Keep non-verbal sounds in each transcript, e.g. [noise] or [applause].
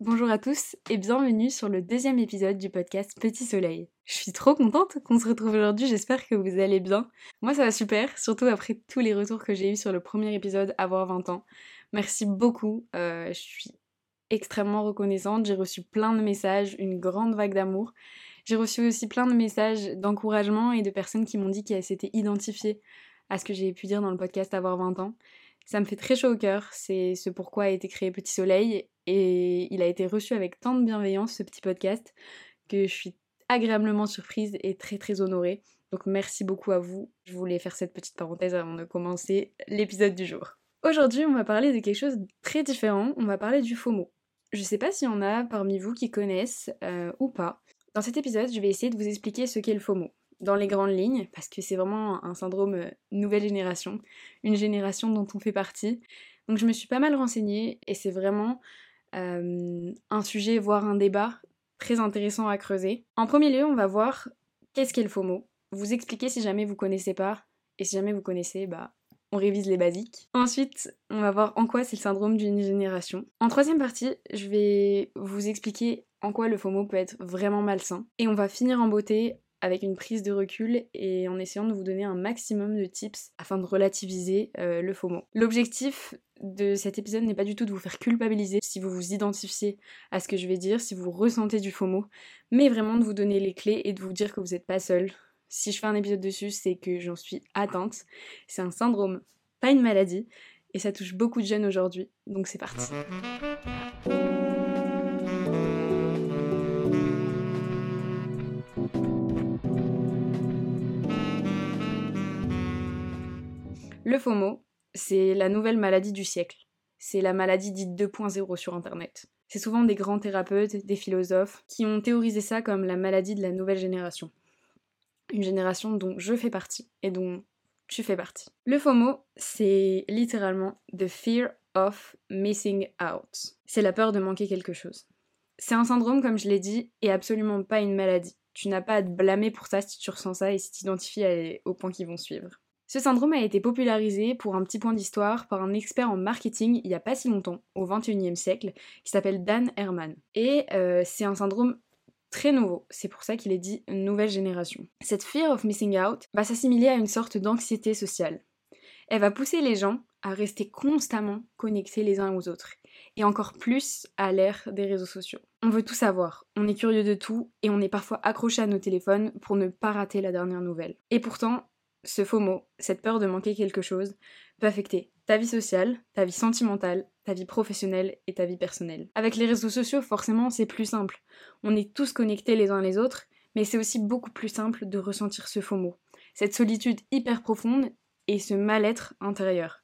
Bonjour à tous et bienvenue sur le deuxième épisode du podcast Petit Soleil. Je suis trop contente qu'on se retrouve aujourd'hui, j'espère que vous allez bien. Moi ça va super, surtout après tous les retours que j'ai eus sur le premier épisode Avoir 20 ans. Merci beaucoup, euh, je suis extrêmement reconnaissante, j'ai reçu plein de messages, une grande vague d'amour. J'ai reçu aussi plein de messages d'encouragement et de personnes qui m'ont dit qu'elles s'étaient identifiées à ce que j'ai pu dire dans le podcast Avoir 20 ans. Ça me fait très chaud au cœur, c'est ce pourquoi a été créé Petit Soleil et il a été reçu avec tant de bienveillance ce petit podcast que je suis agréablement surprise et très très honorée. Donc merci beaucoup à vous. Je voulais faire cette petite parenthèse avant de commencer l'épisode du jour. Aujourd'hui, on va parler de quelque chose de très différent. On va parler du FOMO. Je sais pas s'il y en a parmi vous qui connaissent euh, ou pas. Dans cet épisode, je vais essayer de vous expliquer ce qu'est le FOMO dans les grandes lignes, parce que c'est vraiment un syndrome euh, nouvelle génération, une génération dont on fait partie. Donc je me suis pas mal renseignée et c'est vraiment un sujet, voire un débat très intéressant à creuser. En premier lieu, on va voir qu'est-ce qu'est le FOMO, vous expliquer si jamais vous connaissez pas, et si jamais vous connaissez, bah on révise les basiques. Ensuite, on va voir en quoi c'est le syndrome d'une génération. En troisième partie, je vais vous expliquer en quoi le FOMO peut être vraiment malsain. Et on va finir en beauté avec une prise de recul et en essayant de vous donner un maximum de tips afin de relativiser euh, le FOMO. L'objectif de cet épisode n'est pas du tout de vous faire culpabiliser si vous vous identifiez à ce que je vais dire, si vous ressentez du FOMO, mais vraiment de vous donner les clés et de vous dire que vous n'êtes pas seul. Si je fais un épisode dessus, c'est que j'en suis atteinte. C'est un syndrome, pas une maladie, et ça touche beaucoup de jeunes aujourd'hui, donc c'est parti. Le FOMO, c'est la nouvelle maladie du siècle. C'est la maladie dite 2.0 sur Internet. C'est souvent des grands thérapeutes, des philosophes, qui ont théorisé ça comme la maladie de la nouvelle génération. Une génération dont je fais partie et dont tu fais partie. Le FOMO, c'est littéralement the fear of missing out. C'est la peur de manquer quelque chose. C'est un syndrome, comme je l'ai dit, et absolument pas une maladie. Tu n'as pas à te blâmer pour ça si tu ressens ça et si tu t'identifies aux points qui vont suivre. Ce syndrome a été popularisé pour un petit point d'histoire par un expert en marketing il n'y a pas si longtemps, au XXIe siècle, qui s'appelle Dan Herman. Et euh, c'est un syndrome très nouveau, c'est pour ça qu'il est dit nouvelle génération. Cette fear of missing out va s'assimiler à une sorte d'anxiété sociale. Elle va pousser les gens à rester constamment connectés les uns aux autres, et encore plus à l'ère des réseaux sociaux. On veut tout savoir, on est curieux de tout, et on est parfois accroché à nos téléphones pour ne pas rater la dernière nouvelle. Et pourtant, ce faux mot, cette peur de manquer quelque chose, peut affecter ta vie sociale, ta vie sentimentale, ta vie professionnelle et ta vie personnelle. Avec les réseaux sociaux, forcément, c'est plus simple. On est tous connectés les uns les autres, mais c'est aussi beaucoup plus simple de ressentir ce faux mot, cette solitude hyper profonde et ce mal-être intérieur.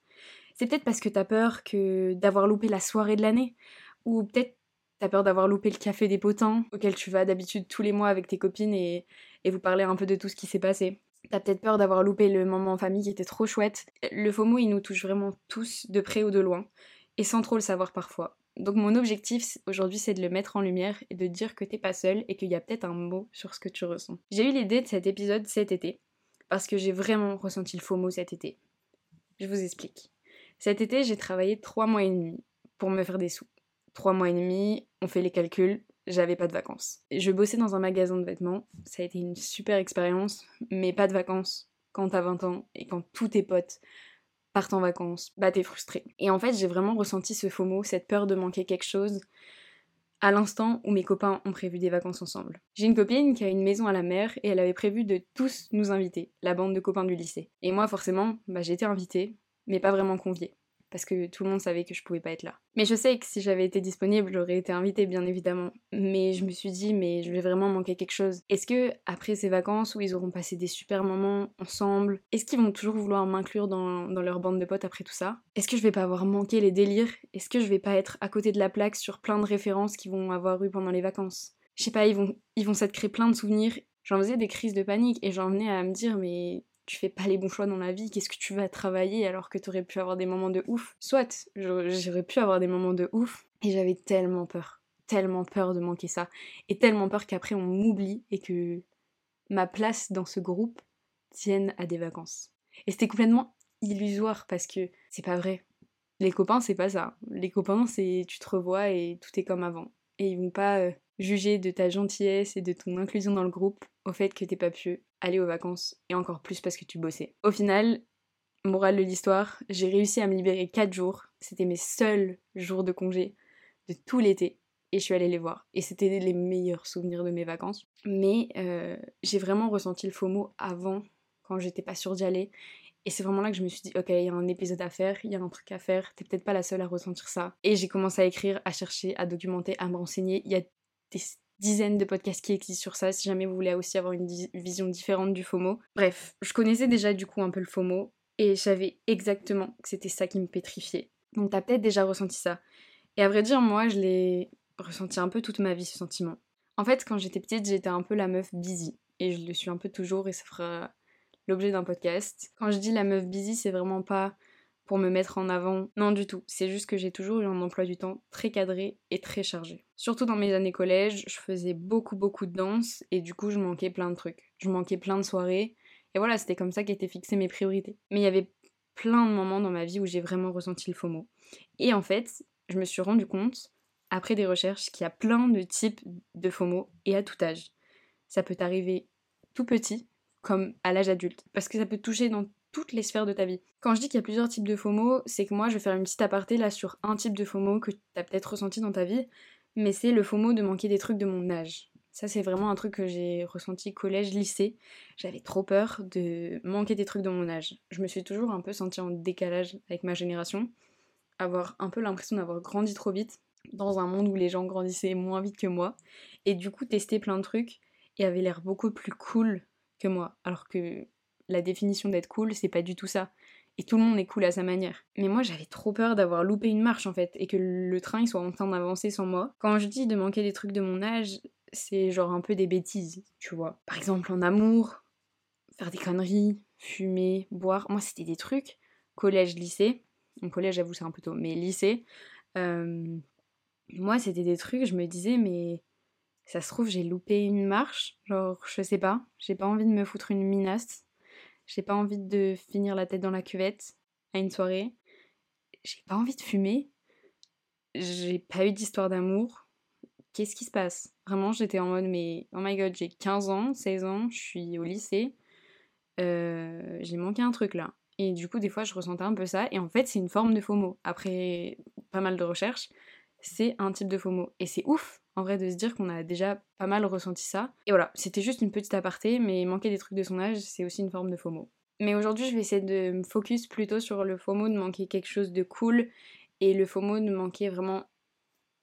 C'est peut-être parce que t'as peur que d'avoir loupé la soirée de l'année, ou peut-être t'as peur d'avoir loupé le café des potins auquel tu vas d'habitude tous les mois avec tes copines et, et vous parler un peu de tout ce qui s'est passé. T'as peut-être peur d'avoir loupé le moment en famille qui était trop chouette. Le FOMO, il nous touche vraiment tous, de près ou de loin, et sans trop le savoir parfois. Donc mon objectif aujourd'hui, c'est de le mettre en lumière et de dire que t'es pas seul et qu'il y a peut-être un mot sur ce que tu ressens. J'ai eu l'idée de cet épisode cet été, parce que j'ai vraiment ressenti le FOMO cet été. Je vous explique. Cet été, j'ai travaillé trois mois et demi pour me faire des sous. Trois mois et demi, on fait les calculs, j'avais pas de vacances. Je bossais dans un magasin de vêtements, ça a été une super expérience, mais pas de vacances quand t'as 20 ans et quand tous tes potes partent en vacances, bah t'es frustré. Et en fait, j'ai vraiment ressenti ce FOMO, cette peur de manquer quelque chose, à l'instant où mes copains ont prévu des vacances ensemble. J'ai une copine qui a une maison à la mer et elle avait prévu de tous nous inviter, la bande de copains du lycée. Et moi, forcément, bah j'étais invitée, mais pas vraiment conviée parce que tout le monde savait que je pouvais pas être là. Mais je sais que si j'avais été disponible, j'aurais été invitée bien évidemment. Mais je me suis dit, mais je vais vraiment manquer quelque chose. Est-ce que après ces vacances où ils auront passé des super moments ensemble, est-ce qu'ils vont toujours vouloir m'inclure dans, leur bande de potes après tout ça? Est-ce que je vais pas avoir manqué les délires? Est-ce que je vais pas être à côté de la plaque sur plein de références qu'ils vont avoir eu pendant les vacances? Je sais pas, ils vont, ils vont s'être créer plein de souvenirs. J'en faisais des crises de panique et j'en venais à me dire, mais tu fais pas les bons choix dans la vie, qu'est-ce que tu vas travailler alors que t'aurais pu avoir des moments de ouf? Soit, j'aurais pu avoir des moments de ouf, et j'avais tellement peur, tellement peur de manquer ça, et tellement peur qu'après on m'oublie et que ma place dans ce groupe tienne à des vacances. Et c'était complètement illusoire parce que c'est pas vrai. Les copains, c'est pas ça. Les copains, c'est tu te revois et tout est comme avant. et ils vont pas euh, juger de ta gentillesse et de ton inclusion dans le groupe au fait que t'es pas pu aller aux vacances et encore plus parce que tu bossais. Au final, morale de l'histoire, j'ai réussi à me libérer 4 jours. C'était mes seuls jours de congé de tout l'été et je suis allée les voir. Et c'était les meilleurs souvenirs de mes vacances. Mais euh, j'ai vraiment ressenti le FOMO avant, quand j'étais pas sûre d'y aller. Et c'est vraiment là que je me suis dit, ok, il y a un épisode à faire, il y a un truc à faire, t'es peut-être pas la seule à ressentir ça. Et j'ai commencé à écrire, à chercher, à documenter, à me renseigner. Il y a des dizaines de podcasts qui existent sur ça, si jamais vous voulez aussi avoir une vision différente du FOMO. Bref, je connaissais déjà du coup un peu le FOMO, et je savais exactement que c'était ça qui me pétrifiait. Donc t'as peut-être déjà ressenti ça. Et à vrai dire, moi, je l'ai ressenti un peu toute ma vie, ce sentiment. En fait, quand j'étais petite, j'étais un peu la meuf busy. Et je le suis un peu toujours, et ça fera l'objet d'un podcast. Quand je dis la meuf busy, c'est vraiment pas me mettre en avant. Non du tout. C'est juste que j'ai toujours eu un emploi du temps très cadré et très chargé. Surtout dans mes années collège, je faisais beaucoup beaucoup de danse et du coup je manquais plein de trucs. Je manquais plein de soirées. Et voilà, c'était comme ça qu'étaient fixées mes priorités. Mais il y avait plein de moments dans ma vie où j'ai vraiment ressenti le FOMO. Et en fait, je me suis rendu compte, après des recherches, qu'il y a plein de types de FOMO et à tout âge. Ça peut t'arriver tout petit, comme à l'âge adulte. Parce que ça peut toucher dans toutes les sphères de ta vie. Quand je dis qu'il y a plusieurs types de FOMO, c'est que moi je vais faire une petite aparté là sur un type de FOMO que tu as peut-être ressenti dans ta vie, mais c'est le FOMO de manquer des trucs de mon âge. Ça c'est vraiment un truc que j'ai ressenti collège, lycée. J'avais trop peur de manquer des trucs de mon âge. Je me suis toujours un peu sentie en décalage avec ma génération, avoir un peu l'impression d'avoir grandi trop vite dans un monde où les gens grandissaient moins vite que moi, et du coup tester plein de trucs et avait l'air beaucoup plus cool moi. Alors que la définition d'être cool, c'est pas du tout ça. Et tout le monde est cool à sa manière. Mais moi, j'avais trop peur d'avoir loupé une marche en fait, et que le train il soit en train d'avancer sans moi. Quand je dis de manquer des trucs de mon âge, c'est genre un peu des bêtises, tu vois. Par exemple, en amour, faire des conneries, fumer, boire. Moi, c'était des trucs. Collège, lycée. Mon collège, j'avoue, c'est un peu tôt, mais lycée. Euh, moi, c'était des trucs, je me disais, mais ça se trouve, j'ai loupé une marche. Genre, je sais pas. J'ai pas envie de me foutre une minace. J'ai pas envie de finir la tête dans la cuvette à une soirée. J'ai pas envie de fumer. J'ai pas eu d'histoire d'amour. Qu'est-ce qui se passe? Vraiment, j'étais en mode, mais oh my god, j'ai 15 ans, 16 ans, je suis au lycée. Euh, j'ai manqué un truc là. Et du coup, des fois, je ressentais un peu ça. Et en fait, c'est une forme de FOMO. Après pas mal de recherches, c'est un type de FOMO. Et c'est ouf en vrai de se dire qu'on a déjà pas mal ressenti ça. Et voilà, c'était juste une petite aparté, mais manquer des trucs de son âge, c'est aussi une forme de FOMO. Mais aujourd'hui, je vais essayer de me focus plutôt sur le FOMO de manquer quelque chose de cool et le FOMO de manquer vraiment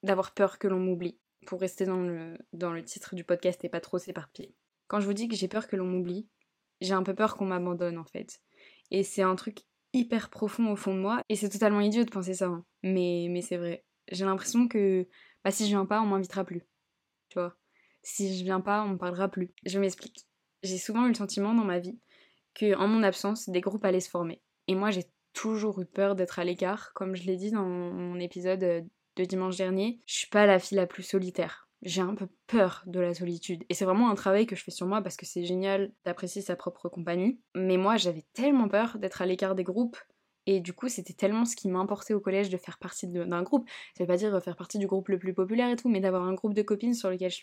d'avoir peur que l'on m'oublie. Pour rester dans le, dans le titre du podcast et pas trop s'éparpiller. Quand je vous dis que j'ai peur que l'on m'oublie, j'ai un peu peur qu'on m'abandonne en fait. Et c'est un truc hyper profond au fond de moi et c'est totalement idiot de penser ça. Hein. Mais, mais c'est vrai. J'ai l'impression que bah si je viens pas, on m'invitera plus. Tu vois. Si je viens pas, on me parlera plus. Je m'explique. J'ai souvent eu le sentiment dans ma vie que en mon absence, des groupes allaient se former. Et moi, j'ai toujours eu peur d'être à l'écart, comme je l'ai dit dans mon épisode de dimanche dernier. Je suis pas la fille la plus solitaire. J'ai un peu peur de la solitude. Et c'est vraiment un travail que je fais sur moi parce que c'est génial d'apprécier sa propre compagnie. Mais moi, j'avais tellement peur d'être à l'écart des groupes et du coup, c'était tellement ce qui m'importait au collège de faire partie d'un groupe. Ça veut pas dire faire partie du groupe le plus populaire et tout, mais d'avoir un groupe de copines sur lequel je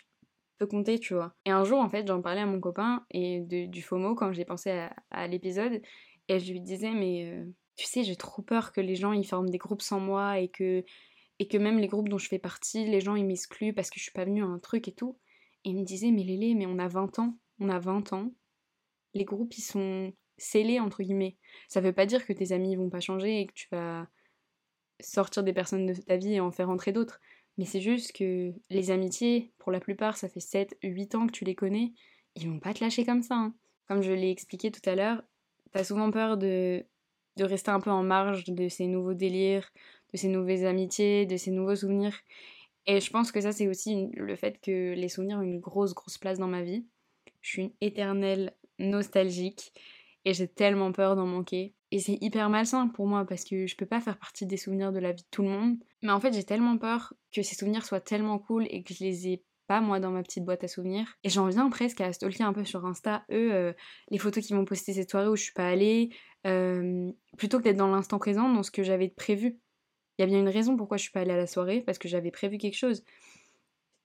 peux compter, tu vois. Et un jour, en fait, j'en parlais à mon copain et du FOMO quand j'ai pensé à, l'épisode. Et je lui disais, mais euh, tu sais, j'ai trop peur que les gens ils forment des groupes sans moi et que, et que même les groupes dont je fais partie, les gens ils m'excluent parce que je suis pas venue à un truc et tout. Et il me disait, mais Lélé, mais on a 20 ans, on a 20 ans. Les groupes ils sont scellé entre guillemets. Ça veut pas dire que tes amis vont pas changer et que tu vas sortir des personnes de ta vie et en faire entrer d'autres. Mais c'est juste que les amitiés, pour la plupart, ça fait 7, 8 ans que tu les connais, ils vont pas te lâcher comme ça. Hein. Comme je l'ai expliqué tout à l'heure, t'as souvent peur de, de rester un peu en marge de ces nouveaux délires, de ces nouvelles amitiés, de ces nouveaux souvenirs. Et je pense que ça, c'est aussi le fait que les souvenirs ont une grosse, grosse place dans ma vie. Je suis une éternelle nostalgique et j'ai tellement peur d'en manquer. Et c'est hyper malsain pour moi parce que je peux pas faire partie des souvenirs de la vie de tout le monde. Mais en fait, j'ai tellement peur que ces souvenirs soient tellement cool et que je les ai pas moi dans ma petite boîte à souvenirs. Et j'en viens presque à stalker un peu sur Insta, eux, euh, les photos qu'ils vont poster cette soirée où je suis pas allée, euh, plutôt que d'être dans l'instant présent, dans ce que j'avais prévu. Il y a bien une raison pourquoi je suis pas allée à la soirée, parce que j'avais prévu quelque chose.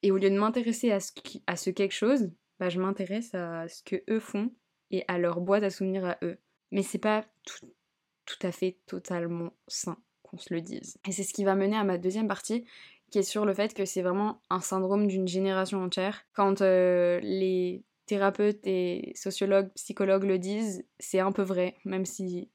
Et au lieu de m'intéresser à ce, à ce quelque chose, bah, je m'intéresse à ce que eux font et à leur boîte à souvenirs à eux. Mais c'est pas tout, tout à fait totalement sain qu'on se le dise. Et c'est ce qui va mener à ma deuxième partie, qui est sur le fait que c'est vraiment un syndrome d'une génération entière. Quand euh, les thérapeutes et sociologues, psychologues le disent, c'est un peu vrai, même si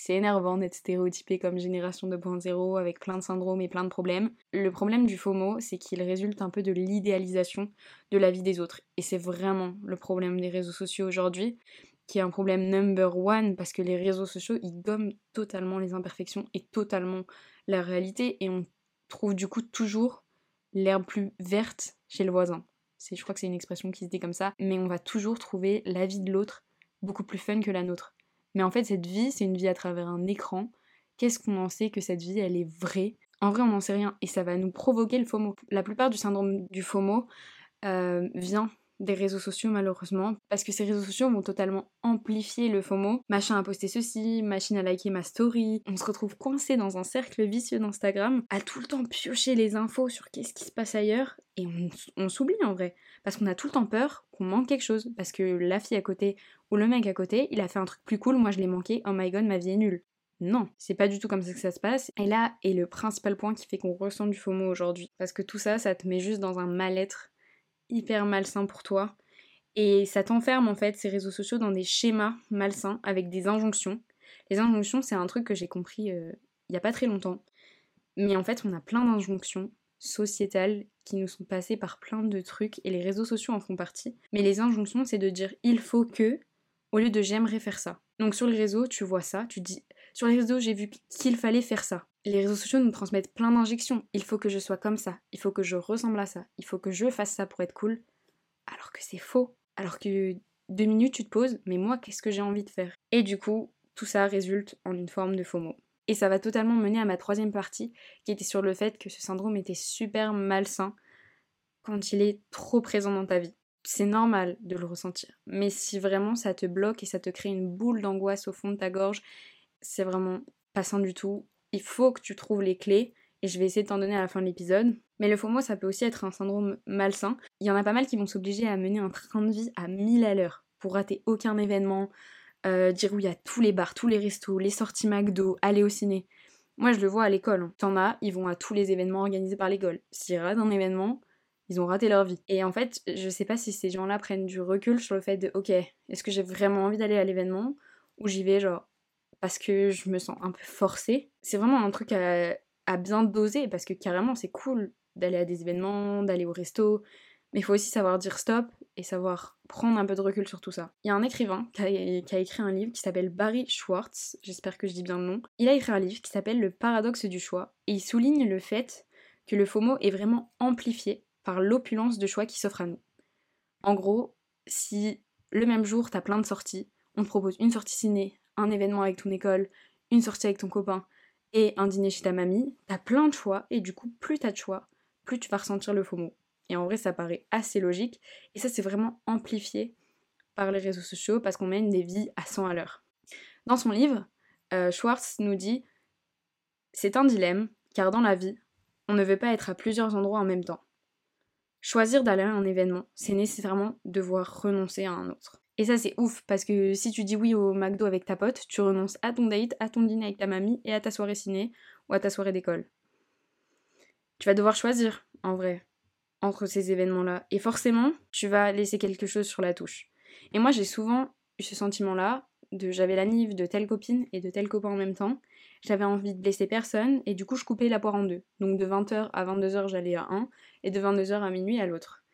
c'est énervant d'être stéréotypé comme génération 2.0 avec plein de syndromes et plein de problèmes. Le problème du FOMO, c'est qu'il résulte un peu de l'idéalisation de la vie des autres. Et c'est vraiment le problème des réseaux sociaux aujourd'hui, qui est un problème number one, parce que les réseaux sociaux, ils gomment totalement les imperfections et totalement la réalité, et on trouve du coup toujours l'herbe plus verte chez le voisin. Je crois que c'est une expression qui se dit comme ça, mais on va toujours trouver la vie de l'autre beaucoup plus fun que la nôtre. Mais en fait, cette vie, c'est une vie à travers un écran. Qu'est-ce qu'on en sait que cette vie, elle est vraie? En vrai, on n'en sait rien et ça va nous provoquer le FOMO. La plupart du syndrome du FOMO euh, vient des réseaux sociaux malheureusement, parce que ces réseaux sociaux vont totalement amplifier le FOMO. Machin a posté ceci, machine a liké ma story. On se retrouve coincé dans un cercle vicieux d'Instagram, à tout le temps piocher les infos sur qu'est-ce qui se passe ailleurs, et on, s'oublie en vrai. Parce qu'on a tout le temps peur qu'on manque quelque chose, parce que la fille à côté ou le mec à côté, il a fait un truc plus cool, moi je l'ai manqué, oh my god, ma vie est nulle. Non, c'est pas du tout comme ça que ça se passe. Et là est le principal point qui fait qu'on ressent du FOMO aujourd'hui. Parce que tout ça, ça te met juste dans un mal-être hyper malsain pour toi. Et ça t'enferme en fait ces réseaux sociaux dans des schémas malsains avec des injonctions. Les injonctions, c'est un truc que j'ai compris euh, il n'y a pas très longtemps. Mais en fait, on a plein d'injonctions sociétales qui nous sont passées par plein de trucs et les réseaux sociaux en font partie. Mais les injonctions, c'est de dire il faut que au lieu de j'aimerais faire ça. Donc sur les réseaux, tu vois ça, tu dis sur les réseaux, j'ai vu qu'il fallait faire ça. Les réseaux sociaux nous transmettent plein d'injections. Il faut que je sois comme ça, il faut que je ressemble à ça, il faut que je fasse ça pour être cool. Alors que c'est faux. Alors que deux minutes, tu te poses, mais moi, qu'est-ce que j'ai envie de faire? Et du coup, tout ça résulte en une forme de FOMO. Et ça va totalement mener à ma troisième partie, qui était sur le fait que ce syndrome était super malsain quand il est trop présent dans ta vie c'est normal de le ressentir. Mais si vraiment ça te bloque et ça te crée une boule d'angoisse au fond de ta gorge, c'est vraiment pas sain du tout. Il faut que tu trouves les clés et je vais essayer de t'en donner à la fin de l'épisode. Mais le FOMO, ça peut aussi être un syndrome malsain. Il y en a pas mal qui vont s'obliger à mener un train de vie à 1000 à l'heure pour rater aucun événement, euh, dire oui à tous les bars, tous les restos, les sorties McDo, aller au ciné. Moi, je le vois à l'école. Hein. T'en as, ils vont à tous les événements organisés par l'école. S'ils ratent un événement, ils ont raté leur vie. Et en fait, je sais pas si ces gens-là prennent du recul sur le fait de ok, est-ce que j'ai vraiment envie d'aller à l'événement ou j'y vais genre parce que je me sens un peu forcée. C'est vraiment un truc à, bien doser parce que carrément c'est cool d'aller à des événements, d'aller au resto, mais il faut aussi savoir dire stop et savoir prendre un peu de recul sur tout ça. Il y a un écrivain qui a, qui a écrit un livre qui s'appelle Barry Schwartz, j'espère que je dis bien le nom. Il a écrit un livre qui s'appelle Le paradoxe du choix et il souligne le fait que le FOMO est vraiment amplifié par l'opulence de choix qui s'offre à nous. En gros, si le même jour t'as plein de sorties, on te propose une sortie ciné, un événement avec ton école, une sortie avec ton copain et un dîner chez ta mamie, t'as plein de choix et du coup plus t'as de choix, plus tu vas ressentir le FOMO. Et en vrai ça paraît assez logique et ça c'est vraiment amplifié par les réseaux sociaux parce qu'on mène des vies à 100 à l'heure. Dans son livre, euh, Schwartz nous dit C'est un dilemme car dans la vie, on ne veut pas être à plusieurs endroits en même temps. Choisir d'aller à un événement, c'est nécessairement devoir renoncer à un autre. Et ça c'est ouf parce que si tu dis oui au McDo avec ta pote, tu renonces à ton date, à ton dîner avec ta mamie et à ta soirée ciné ou à ta soirée d'école. Tu vas devoir choisir en vrai entre ces événements-là et forcément, tu vas laisser quelque chose sur la touche. Et moi j'ai souvent eu ce sentiment-là de j'avais la nive de telle copine et de tel copain en même temps j'avais envie de blesser personne et du coup je coupais la poire en deux. Donc de 20h à 22h j'allais à un et de 22h à minuit à l'autre.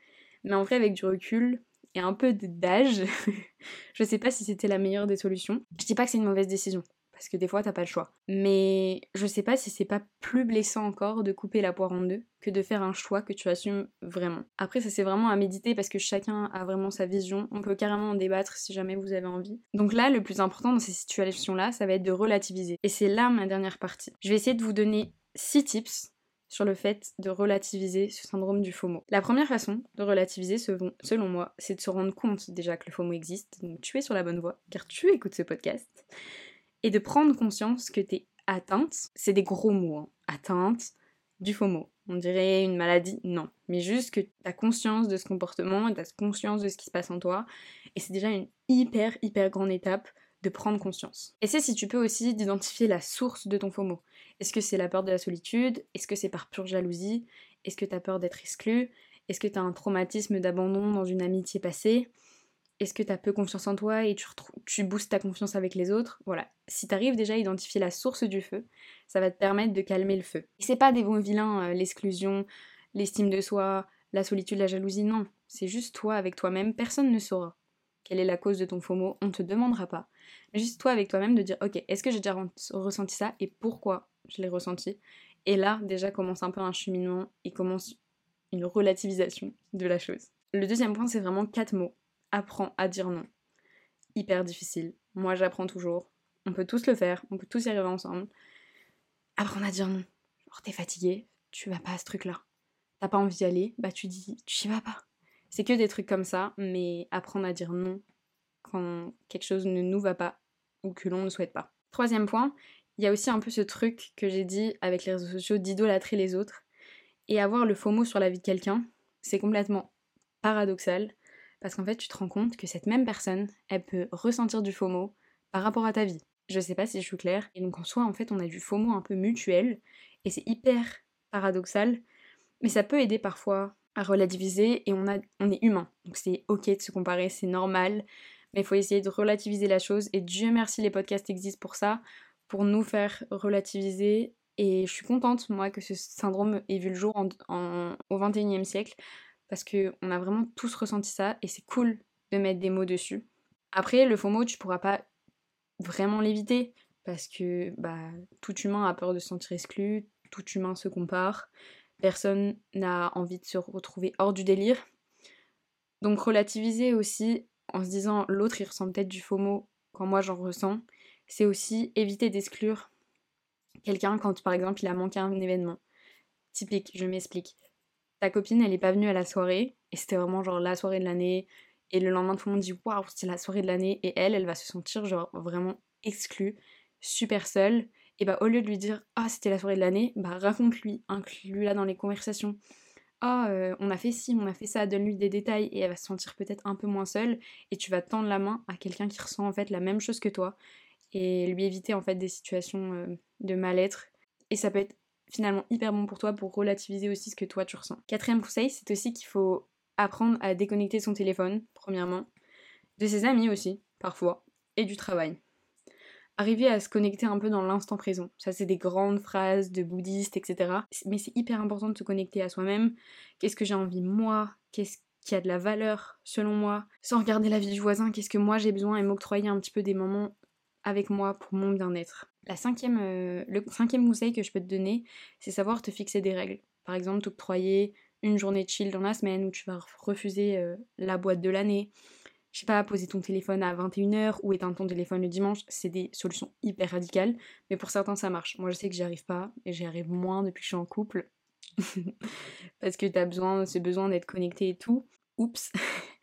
Mais en vrai avec du recul et un peu d'âge, [laughs] je sais pas si c'était la meilleure des solutions. Je dis pas que c'est une mauvaise décision parce que des fois t'as pas le choix. Mais je sais pas si c'est pas plus blessant encore de couper la poire en deux que de faire un choix que tu assumes vraiment. Après ça c'est vraiment à méditer parce que chacun a vraiment sa vision, on peut carrément en débattre si jamais vous avez envie. Donc là le plus important dans ces situations là ça va être de relativiser. Et c'est là ma dernière partie. Je vais essayer de vous donner 6 tips sur le fait de relativiser ce syndrome du FOMO. La première façon de relativiser, selon moi, c'est de se rendre compte déjà que le FOMO existe, donc tu es sur la bonne voie, car tu écoutes ce podcast et de prendre conscience que t'es atteinte, c'est des gros mots, hein, atteinte du FOMO. on dirait une maladie, non. Mais juste que tu as conscience de ce comportement et tu as conscience de ce qui se passe en toi. Et c'est déjà une hyper, hyper grande étape de prendre conscience. Et c'est si tu peux aussi d'identifier la source de ton FOMO. Est-ce que c'est la peur de la solitude? Est-ce que c'est par pure jalousie? Est-ce que tu as peur d'être exclu? Est-ce que tu as un traumatisme d'abandon dans une amitié passée? Est-ce que tu as peu confiance en toi et tu, boostes ta confiance avec les autres? Voilà. Si tu arrives déjà à identifier la source du feu, ça va te permettre de calmer le feu. Et c'est pas des bons vilains, euh, l'exclusion, l'estime de soi, la solitude, la jalousie, non. C'est juste toi avec toi-même, personne ne saura quelle est la cause de ton FOMO, on ne te demandera pas. Juste toi avec toi-même de dire ok, est-ce que j'ai déjà ressenti ça et pourquoi? Je l'ai ressenti Et là, déjà commence un peu un cheminement et commence une relativisation de la chose. Le deuxième point, c'est vraiment quatre mots. Apprends à dire non. Hyper difficile. Moi, j'apprends toujours. On peut tous le faire, on peut tous y arriver ensemble. Apprends à dire non. Genre, t'es fatigué, tu vas pas à ce truc-là. T'as pas envie d'y aller, bah tu dis, tu y vas pas. C'est que des trucs comme ça, mais apprendre à dire non quand quelque chose ne nous va pas ou que l'on ne souhaite pas. Troisième point, il y a aussi un peu ce truc que j'ai dit avec les réseaux sociaux d'idolâtrer les autres. Et avoir le faux mot sur la vie de quelqu'un, c'est complètement paradoxal, parce qu'en fait tu te rends compte que cette même personne, elle peut ressentir du faux mot par rapport à ta vie. Je sais pas si je suis claire. Et donc en soi, en fait, on a du faux mot un peu mutuel, et c'est hyper paradoxal, mais ça peut aider parfois à relativiser et on, on est humain. Donc c'est ok de se comparer, c'est normal, mais il faut essayer de relativiser la chose et Dieu merci les podcasts existent pour ça, pour nous faire relativiser et je suis contente moi que ce syndrome ait vu le jour au 21e siècle parce qu'on a vraiment tous ressenti ça et c'est cool de mettre des mots dessus. Après le mot tu pourras pas vraiment l'éviter parce que bah, tout humain a peur de se sentir exclu, tout humain se compare personne n'a envie de se retrouver hors du délire. Donc relativiser aussi en se disant l'autre il ressent peut-être du FOMO quand moi j'en ressens, c'est aussi éviter d'exclure quelqu'un quand par exemple il a manqué un événement. Typique, je m'explique. Ta copine elle est pas venue à la soirée et c'était vraiment genre la soirée de l'année et le lendemain tout le monde dit waouh c'est la soirée de l'année et elle elle va se sentir genre vraiment exclue, super seule et bah au lieu de lui dire ah c'était la soirée de l'année, bah raconte-lui, inclus-la dans les conversations. Ah euh, on a fait ci, on a fait ça, donne-lui des détails et elle va se sentir peut-être un peu moins seule et tu vas tendre la main à quelqu'un qui ressent en fait la même chose que toi et lui éviter en fait des situations euh, de mal-être et ça peut être finalement hyper bon pour toi pour relativiser aussi ce que toi tu ressens. Quatrième conseil, c'est aussi qu'il faut apprendre à déconnecter son téléphone, premièrement, de ses amis aussi, parfois, et du travail arriver à se connecter un peu dans l'instant présent. Ça, c'est des grandes phrases de bouddhistes, etc. Mais c'est hyper important de se connecter à soi-même. Qu'est-ce que j'ai envie moi? Qu'est-ce qui a de la valeur selon moi? Sans regarder la vie du voisin, qu'est-ce que moi j'ai besoin? Et m'octroyer un petit peu des moments avec moi pour mon bien-être. La cinquième, euh, le cinquième conseil que je peux te donner, c'est savoir te fixer des règles. Par exemple, t'octroyer une journée de chill dans la semaine où tu vas refuser euh, la boîte de l'année, je sais pas, poser ton téléphone à 21h ou éteindre ton téléphone le dimanche, c'est des solutions hyper radicales, mais pour certains ça marche. Moi je sais que j'y arrive pas, et j'y arrive moins depuis que je suis en couple, [laughs] parce que t'as besoin, c'est besoin d'être connecté et tout. Oups. [laughs]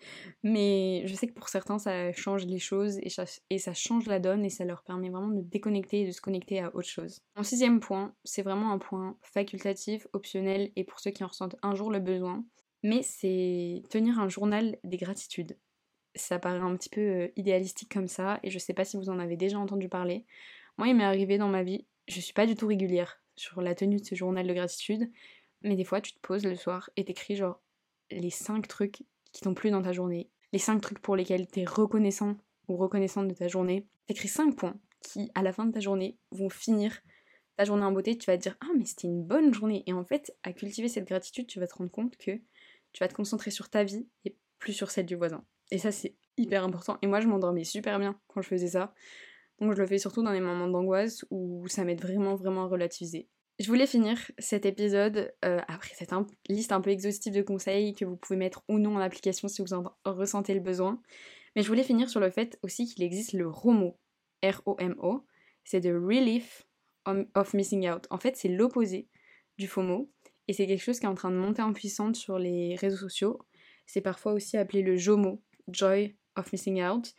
mais je sais que pour certains ça change les choses et ça, change la donne et ça leur permet vraiment de déconnecter et de se connecter à autre chose. Mon sixième point, c'est vraiment un point facultatif, optionnel et pour ceux qui en ressentent un jour le besoin, mais c'est tenir un journal des gratitudes ça paraît un petit peu euh, idéalistique comme ça, et je sais pas si vous en avez déjà entendu parler. Moi, il m'est arrivé dans ma vie, je suis pas du tout régulière sur la tenue de ce journal de gratitude, mais des fois, tu te poses le soir et t'écris genre les 5 trucs qui t'ont plu dans ta journée, les 5 trucs pour lesquels t'es reconnaissant ou reconnaissante de ta journée. T'écris 5 points qui, à la fin de ta journée, vont finir ta journée en beauté. Tu vas te dire, ah, mais c'était une bonne journée. Et en fait, à cultiver cette gratitude, tu vas te rendre compte que tu vas te concentrer sur ta vie et plus sur celle du voisin. Et ça, c'est hyper important. Et moi, je m'endormais super bien quand je faisais ça. Donc, je le fais surtout dans les moments d'angoisse où ça m'aide vraiment, vraiment à relativiser. Je voulais finir cet épisode, euh, après cette liste un peu exhaustive de conseils que vous pouvez mettre ou non en application si vous en ressentez le besoin. Mais je voulais finir sur le fait aussi qu'il existe le ROMO, R-O-M-O, c'est de Relief of Missing Out. En fait, c'est l'opposé du FOMO, et c'est quelque chose qui est en train de monter en puissance sur les réseaux sociaux. C'est parfois aussi appelé le JOMO, Joy of Missing Out.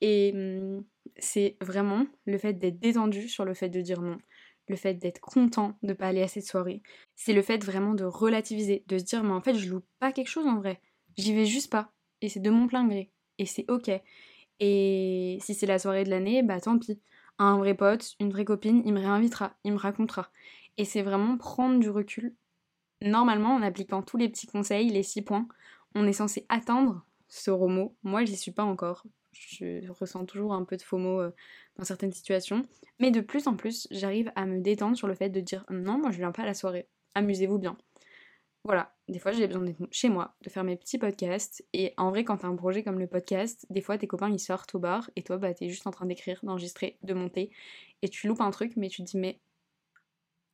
Et hum, c'est vraiment le fait d'être détendu sur le fait de dire non. Le fait d'être content de pas aller à cette soirée. C'est le fait vraiment de relativiser, de se dire mais en fait je loupe pas quelque chose en vrai. J'y vais juste pas. Et c'est de mon plein gré. Et c'est ok. Et si c'est la soirée de l'année, bah tant pis. Un vrai pote, une vraie copine, il me réinvitera, il me racontera. Et c'est vraiment prendre du recul. Normalement, en appliquant tous les petits conseils, les six points, on est censé atteindre ce romo. Moi, j'y suis pas encore. Je ressens toujours un peu de FOMO euh, dans certaines situations. Mais de plus en plus, j'arrive à me détendre sur le fait de dire non, moi je viens pas à la soirée. Amusez-vous bien. Voilà, des fois j'ai besoin d'être chez moi, de faire mes petits podcasts. Et en vrai, quand t'as un projet comme le podcast, des fois tes copains ils sortent au bar et toi bah t'es juste en train d'écrire, d'enregistrer, de monter. Et tu loupes un truc, mais tu te dis mais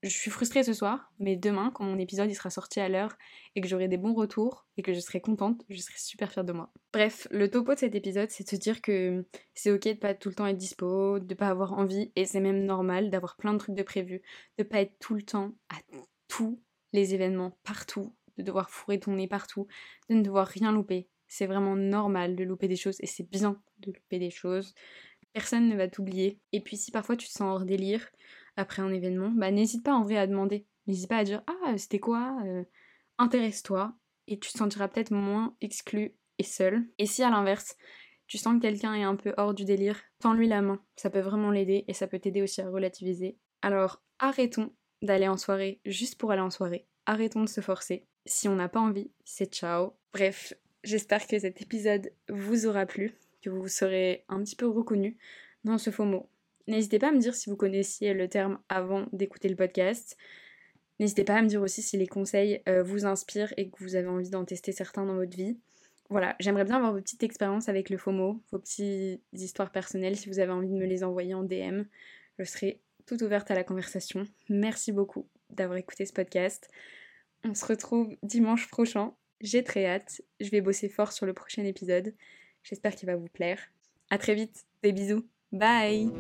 je suis frustrée ce soir, mais demain, quand mon épisode il sera sorti à l'heure et que j'aurai des bons retours et que je serai contente, je serai super fière de moi. Bref, le topo de cet épisode, c'est de se dire que c'est ok de pas tout le temps être dispo, de pas avoir envie, et c'est même normal d'avoir plein de trucs de prévu, de pas être tout le temps à tous les événements, partout, de devoir fourrer ton nez partout, de ne devoir rien louper. C'est vraiment normal de louper des choses et c'est bien de louper des choses. Personne ne va t'oublier. Et puis si parfois tu te sens hors délire, après un événement, bah n'hésite pas en vrai à demander. N'hésite pas à dire Ah, c'était quoi euh, Intéresse-toi et tu te sentiras peut-être moins exclu et seul. Et si à l'inverse, tu sens que quelqu'un est un peu hors du délire, tends-lui la main. Ça peut vraiment l'aider et ça peut t'aider aussi à relativiser. Alors arrêtons d'aller en soirée juste pour aller en soirée. Arrêtons de se forcer. Si on n'a pas envie, c'est ciao. Bref, j'espère que cet épisode vous aura plu, que vous serez un petit peu reconnu dans ce faux mot. N'hésitez pas à me dire si vous connaissiez le terme avant d'écouter le podcast. N'hésitez pas à me dire aussi si les conseils euh, vous inspirent et que vous avez envie d'en tester certains dans votre vie. Voilà, j'aimerais bien avoir vos petites expériences avec le FOMO, vos petites histoires personnelles, si vous avez envie de me les envoyer en DM. Je serai toute ouverte à la conversation. Merci beaucoup d'avoir écouté ce podcast. On se retrouve dimanche prochain. J'ai très hâte. Je vais bosser fort sur le prochain épisode. J'espère qu'il va vous plaire. À très vite. Des bisous. Bye